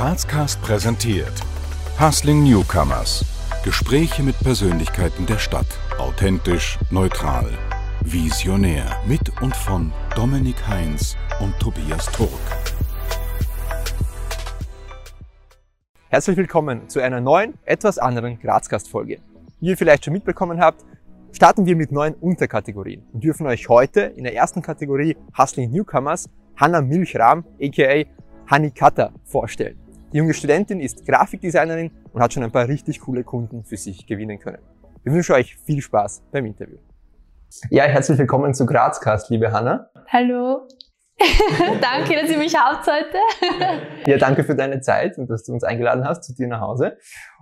Grazcast präsentiert Hustling Newcomers. Gespräche mit Persönlichkeiten der Stadt. Authentisch, neutral, visionär. Mit und von Dominik Heinz und Tobias Turk. Herzlich willkommen zu einer neuen, etwas anderen Grazcast-Folge. Wie ihr vielleicht schon mitbekommen habt, starten wir mit neuen Unterkategorien und dürfen euch heute in der ersten Kategorie Hustling Newcomers Hanna Milchram, aka Hani Kata, vorstellen. Die junge Studentin ist Grafikdesignerin und hat schon ein paar richtig coole Kunden für sich gewinnen können. Wir wünschen euch viel Spaß beim Interview. Ja, herzlich willkommen zu Grazcast, liebe Hanna. Hallo. danke, dass ihr mich habt heute. ja, danke für deine Zeit und dass du uns eingeladen hast zu dir nach Hause.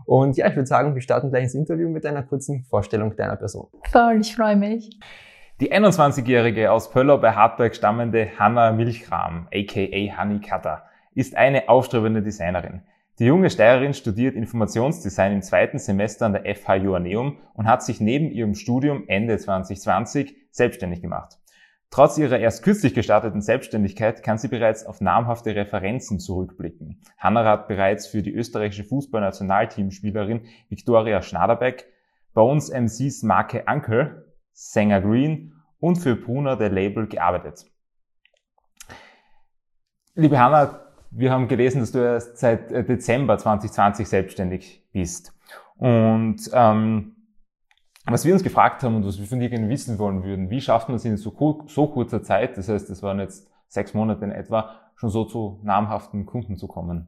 Und ja, ich würde sagen, wir starten gleich ins Interview mit einer kurzen Vorstellung deiner Person. Voll, ich freue mich. Die 21-jährige aus Pöllau bei Hartberg stammende Hanna Milchram, aka Honey Cutter, ist eine aufstrebende Designerin. Die junge Steirerin studiert Informationsdesign im zweiten Semester an der FH Joanneum und hat sich neben ihrem Studium Ende 2020 selbstständig gemacht. Trotz ihrer erst kürzlich gestarteten Selbstständigkeit kann sie bereits auf namhafte Referenzen zurückblicken. Hanna hat bereits für die österreichische Fußballnationalteamspielerin Viktoria Schnaderbeck, uns MCs Marke Ankel, Sänger Green und für Brunner der Label gearbeitet. Liebe Hanna, wir haben gelesen, dass du erst seit äh, Dezember 2020 selbstständig bist. Und ähm, was wir uns gefragt haben und was wir von dir gerne wissen wollen würden, wie schafft man es in so, so kurzer Zeit, das heißt, das waren jetzt sechs Monate in etwa, schon so zu namhaften Kunden zu kommen?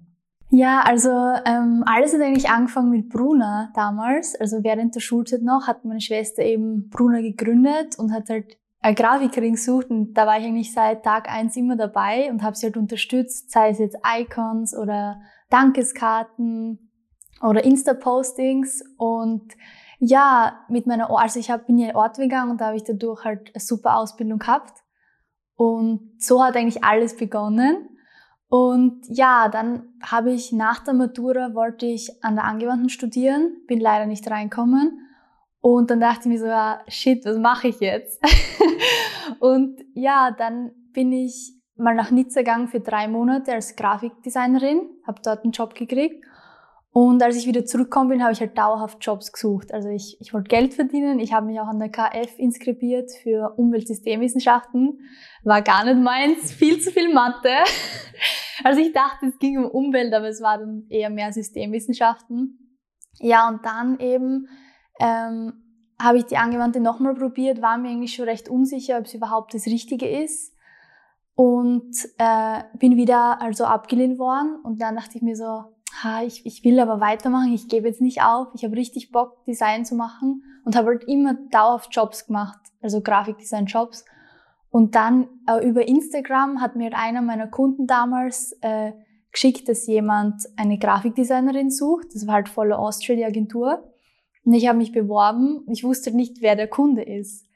Ja, also ähm, alles hat eigentlich angefangen mit Bruna damals. Also während der Schulzeit noch hat meine Schwester eben Bruna gegründet und hat halt Grafikerin gesucht und da war ich eigentlich seit Tag eins immer dabei und habe sie halt unterstützt, sei es jetzt Icons oder Dankeskarten oder Insta-Postings. Und ja, mit meiner, also ich hab, bin ja in Ort gegangen und da habe ich dadurch halt eine super Ausbildung gehabt. Und so hat eigentlich alles begonnen. Und ja, dann habe ich nach der Matura wollte ich an der Angewandten studieren, bin leider nicht reinkommen. Und dann dachte ich mir so, ja, shit, was mache ich jetzt? und ja, dann bin ich mal nach Nizza gegangen für drei Monate als Grafikdesignerin, habe dort einen Job gekriegt. Und als ich wieder zurückgekommen bin, habe ich halt dauerhaft Jobs gesucht. Also ich, ich wollte Geld verdienen. Ich habe mich auch an der KF inskribiert für Umweltsystemwissenschaften. War gar nicht meins. Viel zu viel Mathe. Also ich dachte, es ging um Umwelt, aber es war dann eher mehr Systemwissenschaften. Ja, und dann eben ähm, habe ich die Angewandte nochmal probiert, war mir eigentlich schon recht unsicher, ob es überhaupt das Richtige ist. Und äh, bin wieder also abgelehnt worden. Und dann dachte ich mir so, ha, ich, ich will aber weitermachen, ich gebe jetzt nicht auf. Ich habe richtig Bock, Design zu machen und habe halt immer dauerhaft Jobs gemacht, also Grafikdesign-Jobs. Und dann äh, über Instagram hat mir einer meiner Kunden damals äh, geschickt, dass jemand eine Grafikdesignerin sucht. Das war halt volle Austria, die Agentur. Und ich habe mich beworben. Ich wusste nicht, wer der Kunde ist.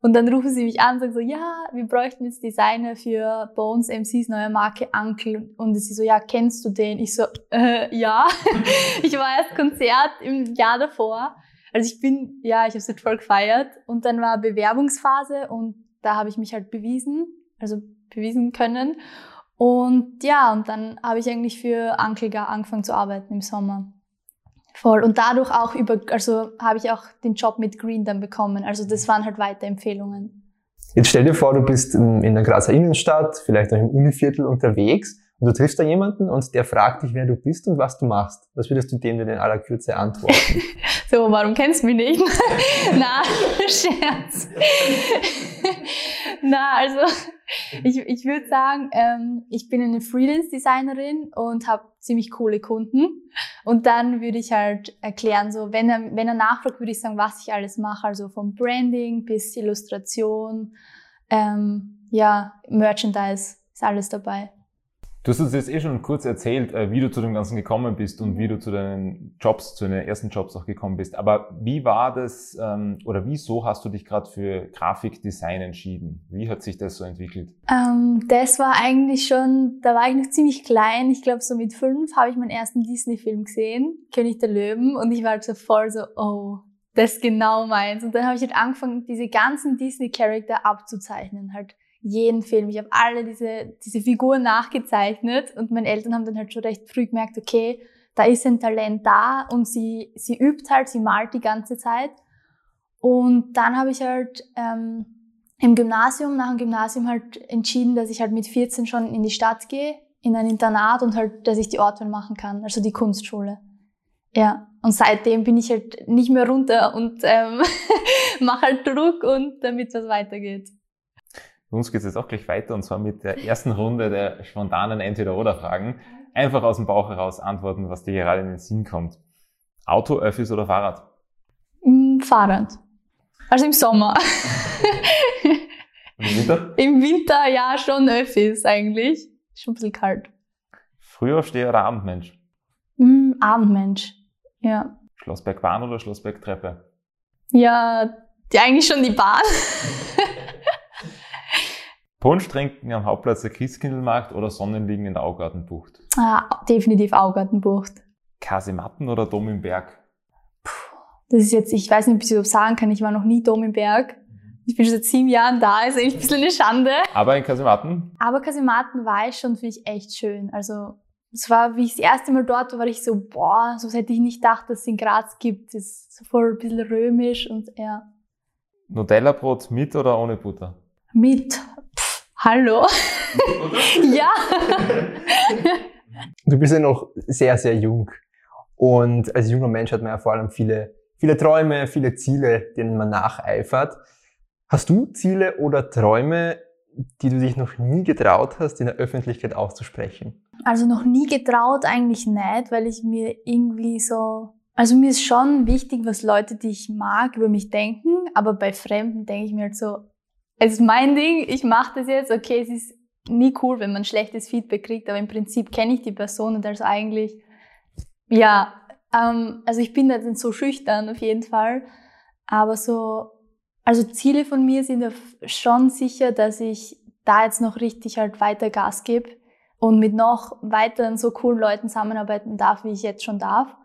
Und dann rufen sie mich an und sagen so, ja, wir bräuchten jetzt Designer für Bones MCs neue Marke Uncle. Und sie so, ja, kennst du den? Ich so, äh, ja. ich war erst Konzert im Jahr davor. Also ich bin, ja, ich habe es voll gefeiert. Und dann war Bewerbungsphase und da habe ich mich halt bewiesen, also bewiesen können. Und ja, und dann habe ich eigentlich für Uncle angefangen zu arbeiten im Sommer. Voll. Und dadurch auch über, also habe ich auch den Job mit Green dann bekommen. Also das waren halt Weiterempfehlungen. Jetzt stell dir vor, du bist in der Grazer Innenstadt, vielleicht auch im Univiertel unterwegs und du triffst da jemanden und der fragt dich, wer du bist und was du machst. Was würdest du dem denn in aller Kürze antworten? so, warum kennst du mich nicht? Na, Scherz. Na, also ich, ich würde sagen, ähm, ich bin eine Freelance-Designerin und habe ziemlich coole Kunden. Und dann würde ich halt erklären, so wenn er, wenn er nachfragt, würde ich sagen, was ich alles mache, also vom Branding bis Illustration, ähm, ja, Merchandise ist alles dabei. Du hast uns jetzt eh schon kurz erzählt, äh, wie du zu dem Ganzen gekommen bist und wie du zu deinen Jobs, zu deinen ersten Jobs auch gekommen bist. Aber wie war das ähm, oder wieso hast du dich gerade für Grafikdesign entschieden? Wie hat sich das so entwickelt? Ähm, das war eigentlich schon, da war ich noch ziemlich klein. Ich glaube, so mit fünf habe ich meinen ersten Disney-Film gesehen, König der Löwen, und ich war halt so voll so, oh, das ist genau meins. Und dann habe ich halt angefangen, diese ganzen Disney-Charakter abzuzeichnen, halt jeden Film. Ich habe alle diese, diese Figuren nachgezeichnet und meine Eltern haben dann halt schon recht früh gemerkt, okay, da ist ein Talent da und sie, sie übt halt, sie malt die ganze Zeit. Und dann habe ich halt ähm, im Gymnasium, nach dem Gymnasium halt entschieden, dass ich halt mit 14 schon in die Stadt gehe, in ein Internat und halt, dass ich die Ortwahl machen kann, also die Kunstschule. Ja, und seitdem bin ich halt nicht mehr runter und ähm, mache halt Druck und damit was weitergeht. Bei uns geht es jetzt auch gleich weiter und zwar mit der ersten Runde der spontanen Entweder-Oder-Fragen. Einfach aus dem Bauch heraus antworten, was dir gerade in den Sinn kommt. Auto, Öffis oder Fahrrad? Mm, Fahrrad. Also im Sommer. Im Winter? Im Winter ja schon Öffis eigentlich. Schon ein bisschen kalt. Frühaufsteher oder Abendmensch? Mm, Abendmensch. Ja. Schlossbergbahn oder Schlossbergtreppe? Ja, die, eigentlich schon die Bahn. Punsch trinken am Hauptplatz der Christkindlmarkt oder Sonnenliegen in der Augartenbucht? Ah, definitiv Augartenbucht. Kasematten oder Dom im Berg? Das ist jetzt, ich weiß nicht, ob ich das sagen kann, ich war noch nie Dom im Berg. Ich bin schon seit sieben Jahren da, ist eigentlich ein bisschen eine Schande. Aber in Kasematten? Aber Kasematten war ich schon, finde ich, echt schön. Also, es war, wie ich das erste Mal dort war, war ich so, boah, so hätte ich nicht gedacht, dass es in Graz gibt. Das ist so voll ein bisschen römisch und ja. Nutella-Brot mit oder ohne Butter? Mit. Hallo? ja. Du bist ja noch sehr, sehr jung. Und als junger Mensch hat man ja vor allem viele, viele Träume, viele Ziele, denen man nacheifert. Hast du Ziele oder Träume, die du dich noch nie getraut hast, in der Öffentlichkeit auszusprechen? Also noch nie getraut eigentlich nicht, weil ich mir irgendwie so, also mir ist schon wichtig, was Leute, die ich mag, über mich denken, aber bei Fremden denke ich mir halt so, es ist mein Ding, ich mache das jetzt, okay, es ist nie cool, wenn man schlechtes Feedback kriegt, aber im Prinzip kenne ich die Person und also eigentlich, ja, ähm, also ich bin da nicht so schüchtern auf jeden Fall, aber so, also Ziele von mir sind schon sicher, dass ich da jetzt noch richtig halt weiter Gas gebe und mit noch weiteren so coolen Leuten zusammenarbeiten darf, wie ich jetzt schon darf.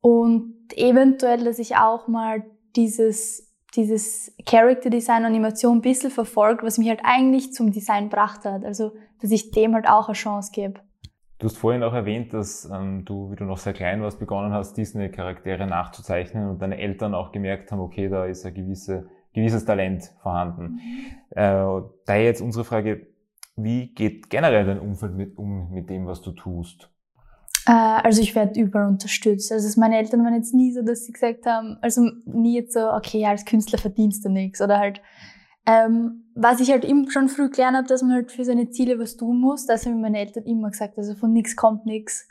Und eventuell, dass ich auch mal dieses dieses Character Design Animation ein bisschen verfolgt, was mich halt eigentlich zum Design gebracht hat. Also, dass ich dem halt auch eine Chance gebe. Du hast vorhin auch erwähnt, dass ähm, du, wie du noch sehr klein warst, begonnen hast, Disney-Charaktere nachzuzeichnen und deine Eltern auch gemerkt haben, okay, da ist ein gewisse, gewisses Talent vorhanden. Mhm. Äh, daher jetzt unsere Frage, wie geht generell dein Umfeld mit, um mit dem, was du tust? Äh, also ich werde überall unterstützt. Also meine Eltern waren jetzt nie so, dass sie gesagt haben, also nie jetzt so, okay, als Künstler verdienst du nichts. Oder halt, ähm, was ich halt immer schon früh gelernt habe, dass man halt für seine Ziele was tun muss. Das haben meine Eltern immer gesagt, also von nichts kommt nichts.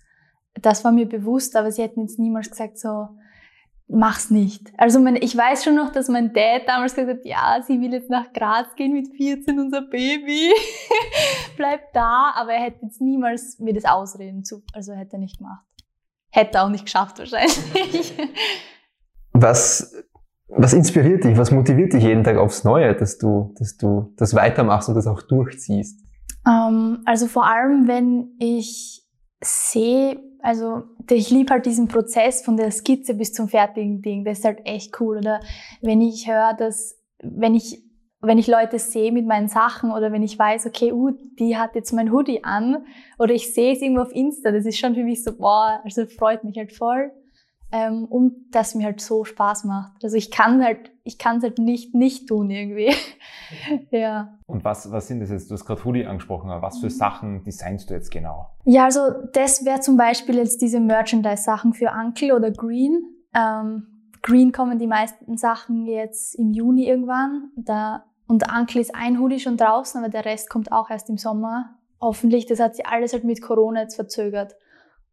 Das war mir bewusst, aber sie hätten jetzt niemals gesagt so, mach's nicht. Also mein, ich weiß schon noch, dass mein Dad damals gesagt hat, ja, sie will jetzt nach Graz gehen mit 14, unser Baby, bleibt da, aber er hätte jetzt niemals mir das ausreden zu, also hätte er nicht gemacht. Hätte er auch nicht geschafft wahrscheinlich. Was, was inspiriert dich, was motiviert dich jeden Tag aufs Neue, dass du, dass du das weitermachst und das auch durchziehst? Ähm, also vor allem, wenn ich sehe, also ich liebe halt diesen Prozess von der Skizze bis zum fertigen Ding. Das ist halt echt cool. Oder wenn ich höre, dass, wenn ich, wenn ich Leute sehe mit meinen Sachen oder wenn ich weiß, okay, uh, die hat jetzt mein Hoodie an oder ich sehe es irgendwo auf Insta, das ist schon für mich so, boah, also freut mich halt voll ähm, und das mir halt so Spaß macht. Also ich kann halt, ich kann es halt nicht nicht tun irgendwie. ja. Und was, was sind das jetzt? Du hast gerade Hoodie angesprochen, aber was für Sachen designst du jetzt genau? Ja, also das wäre zum Beispiel jetzt diese Merchandise-Sachen für Uncle oder Green. Ähm, Green kommen die meisten Sachen jetzt im Juni irgendwann. Da, und Uncle ist ein Hoodie schon draußen, aber der Rest kommt auch erst im Sommer. Hoffentlich, das hat sich alles halt mit Corona jetzt verzögert.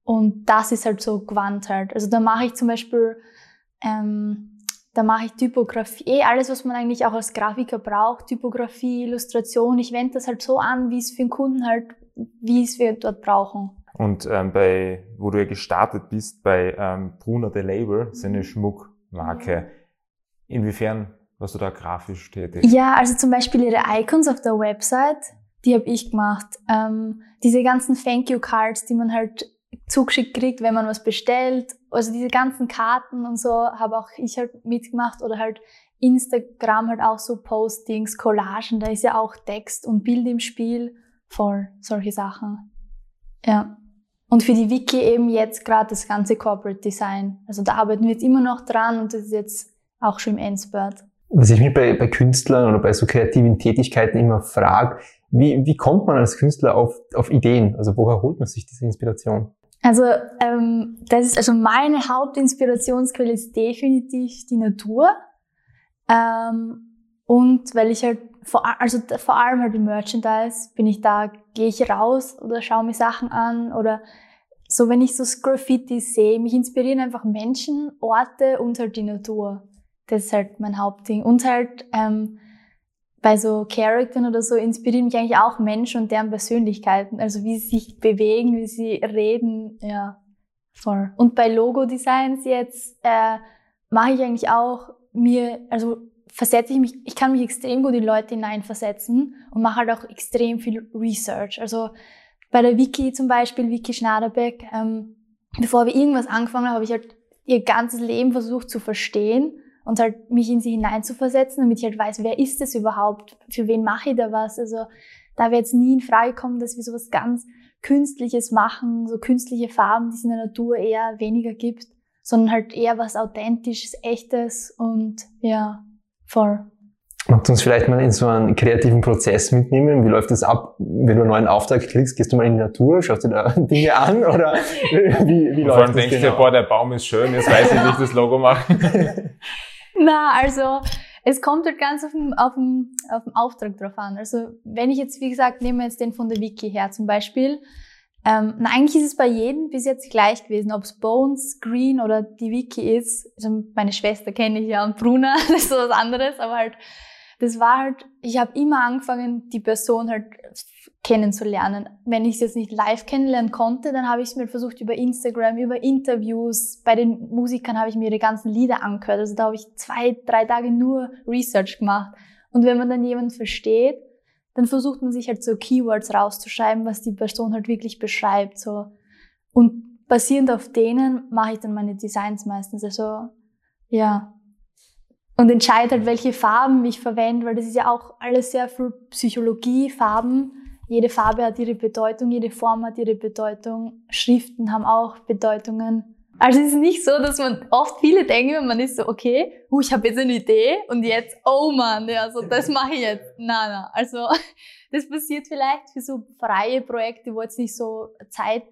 Und das ist halt so gewandt halt. Also da mache ich zum Beispiel, ähm, da mache ich Typografie, eh alles, was man eigentlich auch als Grafiker braucht, Typografie, Illustration. Ich wende das halt so an, wie es für den Kunden halt, wie es wir dort brauchen. Und ähm, bei, wo du ja gestartet bist, bei ähm, Bruna The Label, seine mhm. Schmuckmarke, inwiefern warst du da grafisch tätig? Ja, also zum Beispiel ihre Icons auf der Website, die habe ich gemacht. Ähm, diese ganzen Thank You Cards, die man halt zugeschickt kriegt, wenn man was bestellt. Also diese ganzen Karten und so habe auch ich halt mitgemacht oder halt Instagram halt auch so Postings, Collagen, da ist ja auch Text und Bild im Spiel, voll solche Sachen. Ja. Und für die Wiki eben jetzt gerade das ganze Corporate Design. Also da arbeiten wir jetzt immer noch dran und das ist jetzt auch schon im Endspurt. Was ich mich bei, bei Künstlern oder bei so kreativen Tätigkeiten immer frage, wie, wie kommt man als Künstler auf, auf Ideen? Also woher holt man sich diese Inspiration? Also ähm, das ist also meine Hauptinspirationsquelle ist definitiv die Natur ähm, und weil ich halt vor, also vor allem halt im Merchandise bin ich da, gehe ich raus oder schaue mir Sachen an oder so, wenn ich so Graffiti sehe, mich inspirieren einfach Menschen, Orte und halt die Natur. Das ist halt mein Hauptding. Und halt ähm, bei so Charakteren oder so inspirieren mich eigentlich auch Menschen und deren Persönlichkeiten. Also wie sie sich bewegen, wie sie reden, ja, voll. Und bei Logo-Designs jetzt äh, mache ich eigentlich auch mir, also versetze ich mich, ich kann mich extrem gut in Leute hineinversetzen und mache halt auch extrem viel Research. Also bei der Wiki zum Beispiel, Wiki Schnaderbeck, ähm, bevor wir irgendwas angefangen haben, habe ich halt ihr ganzes Leben versucht zu verstehen und halt mich in sie hineinzuversetzen, damit ich halt weiß, wer ist es überhaupt, für wen mache ich da was. Also da wäre jetzt nie in Frage kommen, dass wir sowas ganz Künstliches machen, so künstliche Farben, die es in der Natur eher weniger gibt, sondern halt eher was Authentisches, Echtes und ja, voll. Magst du uns vielleicht mal in so einen kreativen Prozess mitnehmen? Wie läuft das ab? Wenn du einen neuen Auftrag kriegst, gehst du mal in die Natur, schaust dir da Dinge an oder wie, wie läuft Vor allem denkst genau? du, boah, der Baum ist schön, jetzt weiß ich, wie ich das Logo mache. Na, also es kommt halt ganz auf den, auf, den, auf den Auftrag drauf an. Also wenn ich jetzt, wie gesagt, nehme jetzt den von der Wiki her zum Beispiel. Ähm, eigentlich ist es bei jedem bis jetzt gleich gewesen, ob es Bones, Green oder die Wiki ist. Also meine Schwester kenne ich ja und Bruna, das ist so was anderes, aber halt das war halt, ich habe immer angefangen, die Person halt kennenzulernen. Wenn ich es jetzt nicht live kennenlernen konnte, dann habe ich es mir versucht über Instagram, über Interviews. Bei den Musikern habe ich mir die ganzen Lieder angehört. Also da habe ich zwei, drei Tage nur Research gemacht. Und wenn man dann jemanden versteht, dann versucht man sich halt so Keywords rauszuschreiben, was die Person halt wirklich beschreibt. So. Und basierend auf denen mache ich dann meine Designs meistens. Also ja, und entscheide halt, welche Farben ich verwende, weil das ist ja auch alles sehr viel Psychologie, Farben. Jede Farbe hat ihre Bedeutung, jede Form hat ihre Bedeutung. Schriften haben auch Bedeutungen. Also es ist nicht so, dass man oft viele denken, man ist so, okay, uh, ich habe jetzt eine Idee und jetzt, oh man, ja, so das mache ich jetzt. Na, na. Also das passiert vielleicht für so freie Projekte, wo jetzt nicht so Zeit,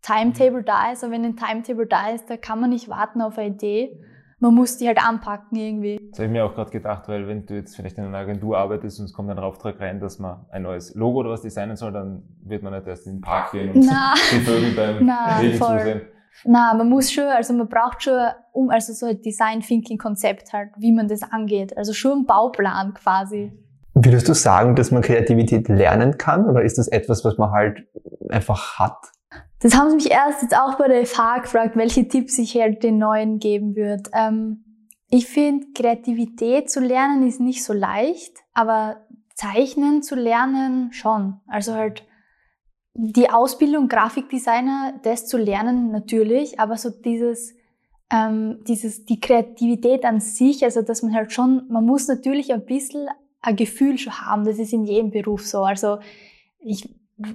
Timetable da ist, aber wenn ein Timetable da ist, da kann man nicht warten auf eine Idee man muss die halt anpacken irgendwie. Das habe ich mir auch gerade gedacht, weil wenn du jetzt vielleicht in einer Agentur arbeitest und es kommt ein Auftrag rein, dass man ein neues Logo oder was designen soll, dann wird man nicht erst in den Park gehen und Na. die Vögel beim Na, Regen zusehen. Na, man muss schon, also man braucht schon, um, also so ein Design Thinking Konzept halt, wie man das angeht. Also schon ein Bauplan quasi. Würdest du sagen, dass man Kreativität lernen kann oder ist das etwas, was man halt einfach hat? Das haben sie mich erst jetzt auch bei der FH gefragt, welche Tipps ich halt den Neuen geben würde. Ähm, ich finde, Kreativität zu lernen ist nicht so leicht, aber Zeichnen zu lernen schon. Also halt die Ausbildung Grafikdesigner, das zu lernen natürlich, aber so dieses, ähm, dieses, die Kreativität an sich, also dass man halt schon, man muss natürlich ein bisschen ein Gefühl schon haben, das ist in jedem Beruf so. Also ich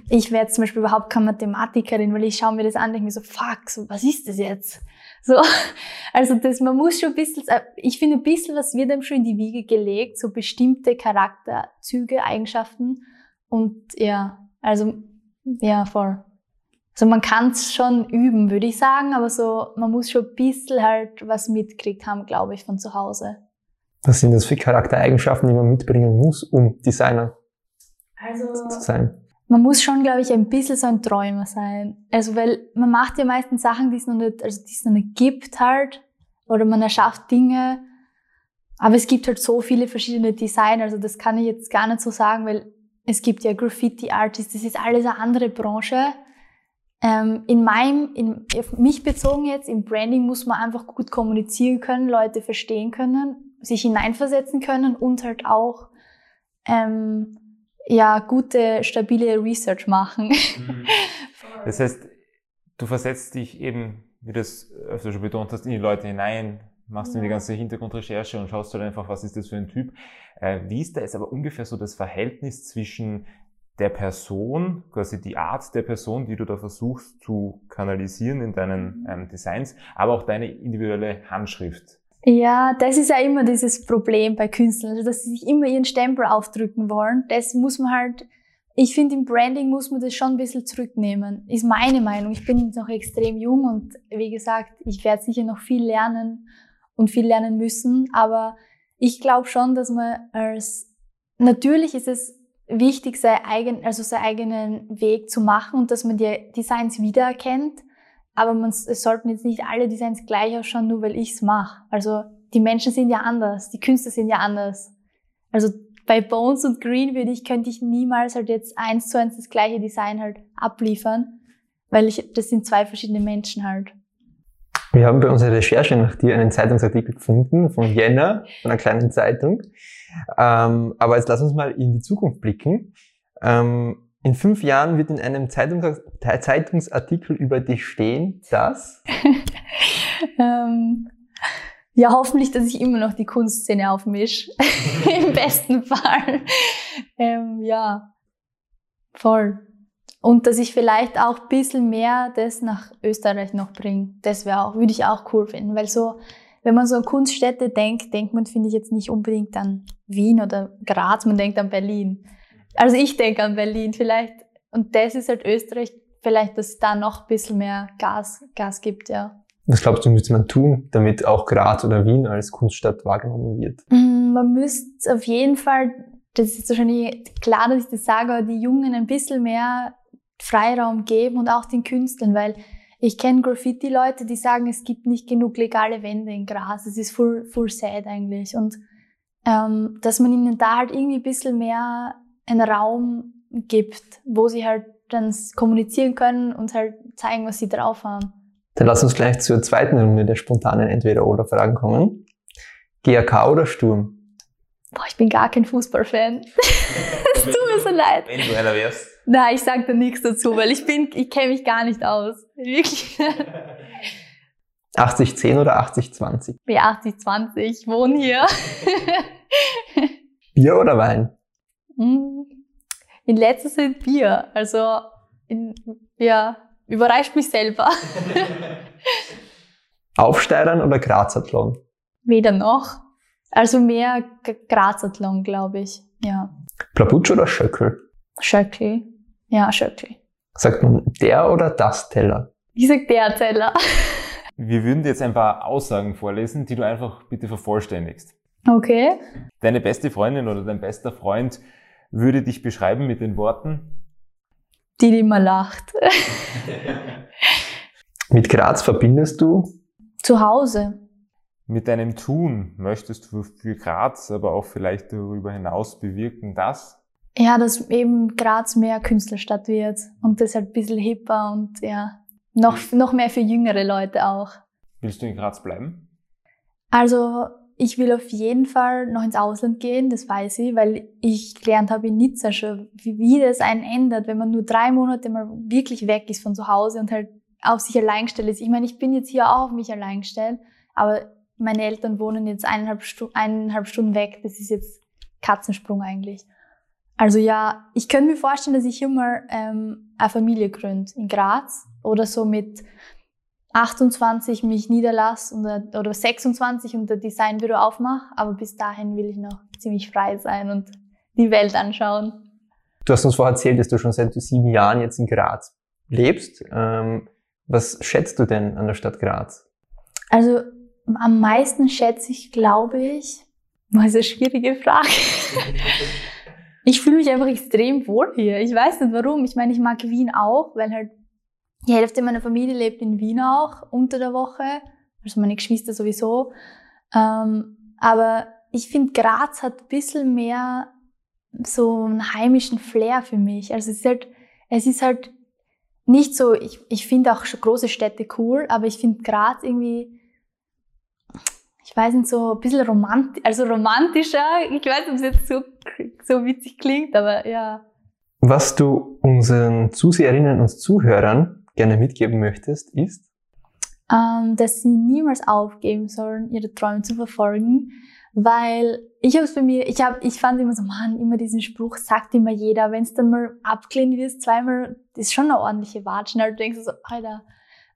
ich wäre zum Beispiel überhaupt keine Mathematikerin, weil ich schaue mir das an und denke mir so, fuck, so, was ist das jetzt? So, also das, man muss schon ein bisschen, äh, ich finde ein bisschen, was wird einem schon in die Wiege gelegt, so bestimmte Charakterzüge, Eigenschaften und ja, also ja, voll. Also man kann es schon üben, würde ich sagen, aber so, man muss schon ein bisschen halt was mitkriegt haben, glaube ich, von zu Hause. Was sind das für Charaktereigenschaften, die man mitbringen muss, um Designer also, zu sein? Man muss schon, glaube ich, ein bisschen so ein Träumer sein. Also, weil man macht ja meistens Sachen, die es noch nicht, also die es noch nicht gibt halt. Oder man erschafft Dinge. Aber es gibt halt so viele verschiedene Design. Also, das kann ich jetzt gar nicht so sagen, weil es gibt ja Graffiti-Artists. Das ist alles eine andere Branche. Ähm, in meinem, in, auf mich bezogen jetzt, im Branding muss man einfach gut kommunizieren können, Leute verstehen können, sich hineinversetzen können und halt auch, ähm, ja, gute, stabile Research machen. Mhm. Das heißt, Du versetzt dich eben, wie du das öfter schon betont hast, in die Leute hinein, machst ja. die ganze Hintergrundrecherche und schaust halt einfach, was ist das für ein Typ. Äh, wie ist da jetzt aber ungefähr so das Verhältnis zwischen der Person, quasi die Art der Person, die du da versuchst zu kanalisieren in deinen mhm. ähm, Designs, aber auch deine individuelle Handschrift? Ja, das ist ja immer dieses Problem bei Künstlern, also dass sie sich immer ihren Stempel aufdrücken wollen. Das muss man halt, ich finde im Branding muss man das schon ein bisschen zurücknehmen, ist meine Meinung. Ich bin noch extrem jung und wie gesagt, ich werde sicher noch viel lernen und viel lernen müssen, aber ich glaube schon, dass man als, natürlich ist es wichtig, sein eigen, also seinen eigenen Weg zu machen und dass man die Designs wiedererkennt. Aber man, es sollten jetzt nicht alle Designs gleich ausschauen, nur weil ich es mache. Also die Menschen sind ja anders, die Künstler sind ja anders. Also bei Bones und Green würde ich, könnte ich niemals halt jetzt eins zu eins das gleiche Design halt abliefern, weil ich, das sind zwei verschiedene Menschen halt. Wir haben bei unserer Recherche nach dir einen Zeitungsartikel gefunden von Jänner, von einer kleinen Zeitung. Ähm, aber jetzt lass uns mal in die Zukunft blicken. Ähm, in fünf Jahren wird in einem Zeitungs Zeitungsartikel über dich stehen, dass? ähm, ja, hoffentlich, dass ich immer noch die Kunstszene aufmische. Im besten Fall. Ähm, ja, voll. Und dass ich vielleicht auch ein bisschen mehr das nach Österreich noch bringe. Das wäre auch, würde ich auch cool finden. Weil so, wenn man so an Kunststädte denkt, denkt man, finde ich jetzt nicht unbedingt an Wien oder Graz, man denkt an Berlin. Also ich denke an Berlin vielleicht. Und das ist halt Österreich, vielleicht, dass es da noch ein bisschen mehr Gas, Gas gibt, ja. Was glaubst du, müsste man tun, damit auch Graz oder Wien als Kunststadt wahrgenommen wird? Mm, man müsste auf jeden Fall, das ist wahrscheinlich klar, dass ich das sage, aber die Jungen ein bisschen mehr Freiraum geben und auch den Künstlern, weil ich kenne Graffiti-Leute, die sagen, es gibt nicht genug legale Wände in Gras. Es ist full, full sad eigentlich. Und ähm, dass man ihnen da halt irgendwie ein bisschen mehr einen Raum gibt, wo sie halt dann kommunizieren können und halt zeigen, was sie drauf haben. Dann lass uns gleich zur zweiten Runde der spontanen Entweder-Oder-Fragen kommen. GAK oder Sturm? Boah, ich bin gar kein Fußballfan. Es tut mir so leid. Wenn du einer wärst. Nein, ich sag da nichts dazu, weil ich bin, ich kenne mich gar nicht aus. Wirklich. 80-10 oder 80-20? Wie 80-20, ich wohne hier. Bier oder Wein? Hm, in letzter Zeit Bier. Also, in, ja, überrascht mich selber. Aufsteigern oder Grazathlon? Weder noch. Also mehr Grazathlon, glaube ich. Ja. Plaputsch oder Schöckel? Schöckel. Ja, Schöckli. Sagt man der oder das Teller? Ich sag der Teller. Wir würden dir jetzt ein paar Aussagen vorlesen, die du einfach bitte vervollständigst. Okay. Deine beste Freundin oder dein bester Freund würde dich beschreiben mit den Worten? Die, die immer lacht. mit Graz verbindest du? Zu Hause. Mit deinem Tun möchtest du für Graz, aber auch vielleicht darüber hinaus bewirken, dass? Ja, dass eben Graz mehr Künstlerstadt wird und das halt ein bisschen hipper und ja, noch, noch mehr für jüngere Leute auch. Willst du in Graz bleiben? Also, ich will auf jeden Fall noch ins Ausland gehen, das weiß ich, weil ich gelernt habe in Nizza schon, wie, wie das einen ändert, wenn man nur drei Monate mal wirklich weg ist von zu Hause und halt auf sich allein gestellt ist. Ich meine, ich bin jetzt hier auch auf mich allein gestellt, aber meine Eltern wohnen jetzt eineinhalb, Stu eineinhalb Stunden weg. Das ist jetzt Katzensprung eigentlich. Also ja, ich könnte mir vorstellen, dass ich hier mal ähm, eine Familie gründe in Graz oder so mit 28 mich niederlasse oder, oder 26 und ein Designbüro aufmache. Aber bis dahin will ich noch ziemlich frei sein und die Welt anschauen. Du hast uns vorher erzählt, dass du schon seit sieben Jahren jetzt in Graz lebst. Ähm, was schätzt du denn an der Stadt Graz? Also am meisten schätze ich, glaube ich, das ist eine schwierige Frage. ich fühle mich einfach extrem wohl hier. Ich weiß nicht warum. Ich meine, ich mag Wien auch, weil halt die Hälfte meiner Familie lebt in Wien auch unter der Woche. Also meine Geschwister sowieso. Ähm, aber ich finde, Graz hat ein bisschen mehr so einen heimischen Flair für mich. Also es ist halt, es ist halt nicht so, ich, ich finde auch große Städte cool, aber ich finde Graz irgendwie ich weiß nicht, so ein bisschen romantisch, also romantischer. Ich weiß nicht, ob es jetzt so, so witzig klingt, aber ja. Was du unseren Zuseherinnen und Zuhörern gerne mitgeben möchtest, ist? Ähm, dass sie niemals aufgeben sollen, ihre Träume zu verfolgen, weil ich habe es bei mir, ich habe, ich fand immer so, man, immer diesen Spruch sagt immer jeder, wenn es dann mal abgelehnt wird, zweimal, das ist schon eine ordentliche Watschen. Also denkst du so, Alter,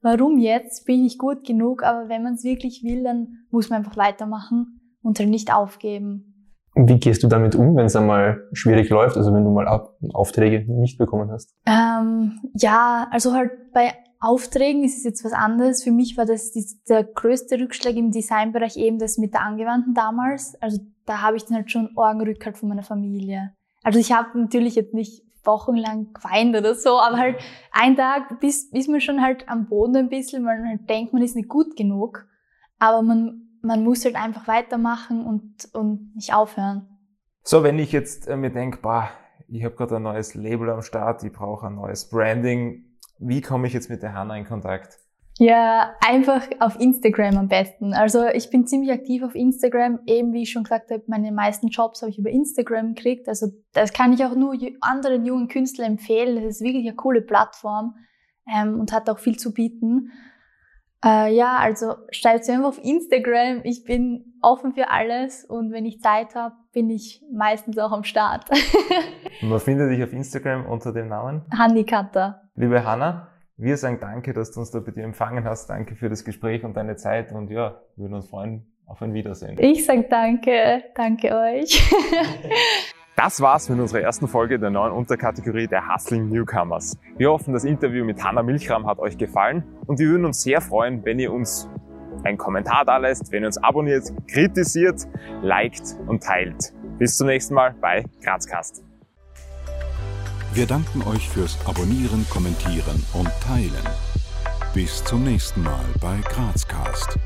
warum jetzt? Bin ich nicht gut genug? Aber wenn man es wirklich will, dann muss man einfach weitermachen und halt nicht aufgeben. Wie gehst du damit um, wenn es einmal schwierig läuft, also wenn du mal Aufträge nicht bekommen hast? Ähm, ja, also halt bei Aufträgen ist es jetzt was anderes. Für mich war das die, der größte Rückschlag im Designbereich eben das mit der Angewandten damals. Also da habe ich dann halt schon Orgenrückhalt von meiner Familie. Also ich habe natürlich jetzt nicht wochenlang geweint oder so, aber halt ein Tag bis, ist man schon halt am Boden ein bisschen, weil man halt denkt, man ist nicht gut genug. Aber man, man muss halt einfach weitermachen und, und nicht aufhören. So, wenn ich jetzt äh, mir denke, bah, ich habe gerade ein neues Label am Start, ich brauche ein neues Branding, wie komme ich jetzt mit der Hanna in Kontakt? Ja, einfach auf Instagram am besten. Also ich bin ziemlich aktiv auf Instagram. Eben wie ich schon gesagt habe, meine meisten Jobs habe ich über Instagram gekriegt. Also das kann ich auch nur anderen jungen Künstlern empfehlen. Das ist wirklich eine coole Plattform ähm, und hat auch viel zu bieten. Äh, ja, also schreibt sie einfach auf Instagram. Ich bin offen für alles und wenn ich Zeit habe, bin ich meistens auch am Start. Man findet dich auf Instagram unter dem Namen? Hanni Cutter. Liebe Hanna, wir sagen danke, dass du uns da bei dir empfangen hast. Danke für das Gespräch und deine Zeit und ja, wir würden uns freuen auf ein Wiedersehen. Ich sage danke, danke euch. Das war's mit unserer ersten Folge der neuen Unterkategorie der Hustling Newcomers. Wir hoffen, das Interview mit Hanna Milchram hat euch gefallen und wir würden uns sehr freuen, wenn ihr uns einen Kommentar da lässt, wenn ihr uns abonniert, kritisiert, liked und teilt. Bis zum nächsten Mal bei Grazcast. Wir danken euch fürs Abonnieren, Kommentieren und Teilen. Bis zum nächsten Mal bei Grazcast.